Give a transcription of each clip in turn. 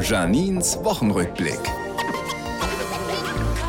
Janins Wochenrückblick.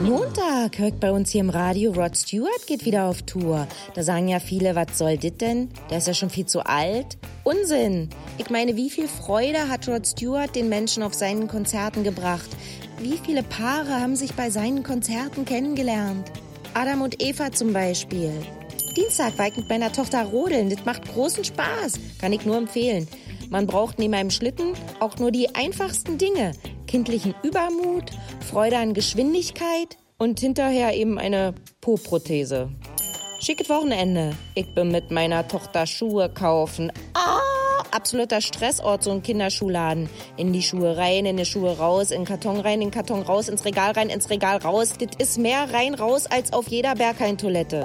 Montag hört bei uns hier im Radio, Rod Stewart geht wieder auf Tour. Da sagen ja viele, was soll dit denn? Der ist ja schon viel zu alt. Unsinn! Ich meine, wie viel Freude hat Rod Stewart den Menschen auf seinen Konzerten gebracht? Wie viele Paare haben sich bei seinen Konzerten kennengelernt? Adam und Eva zum Beispiel. Dienstag war ich mit meiner Tochter rodeln. Das macht großen Spaß. Kann ich nur empfehlen. Man braucht neben einem Schlitten auch nur die einfachsten Dinge. Kindlichen Übermut, Freude an Geschwindigkeit und hinterher eben eine Po-Prothese. Schickes Wochenende. Ich bin mit meiner Tochter Schuhe kaufen. Ah, absoluter Stressort, so ein Kinderschuhladen. In die Schuhe rein, in die Schuhe raus, in den Karton rein, in den Karton raus, ins Regal rein, ins Regal raus. Das ist mehr rein raus als auf jeder Berghain-Toilette.